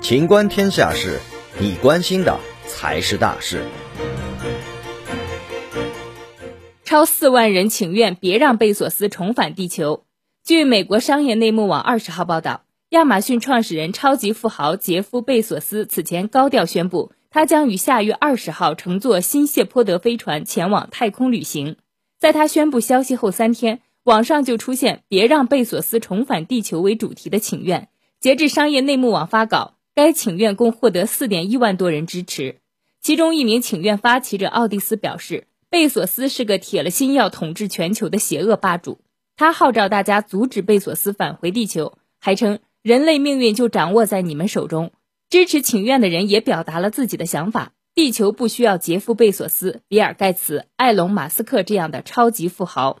情观天下事，你关心的才是大事。超四万人请愿，别让贝索斯重返地球。据美国商业内幕网二十号报道，亚马逊创始人、超级富豪杰夫·贝索斯此前高调宣布，他将于下月二十号乘坐新谢泼德飞船前往太空旅行。在他宣布消息后三天，网上就出现“别让贝索斯重返地球”为主题的请愿。截至商业内幕网发稿，该请愿共获得四点一万多人支持。其中一名请愿发起者奥蒂斯表示。贝索斯是个铁了心要统治全球的邪恶霸主，他号召大家阻止贝索斯返回地球，还称人类命运就掌握在你们手中。支持请愿的人也表达了自己的想法：地球不需要杰夫·贝索斯、比尔·盖茨、埃隆·马斯克这样的超级富豪。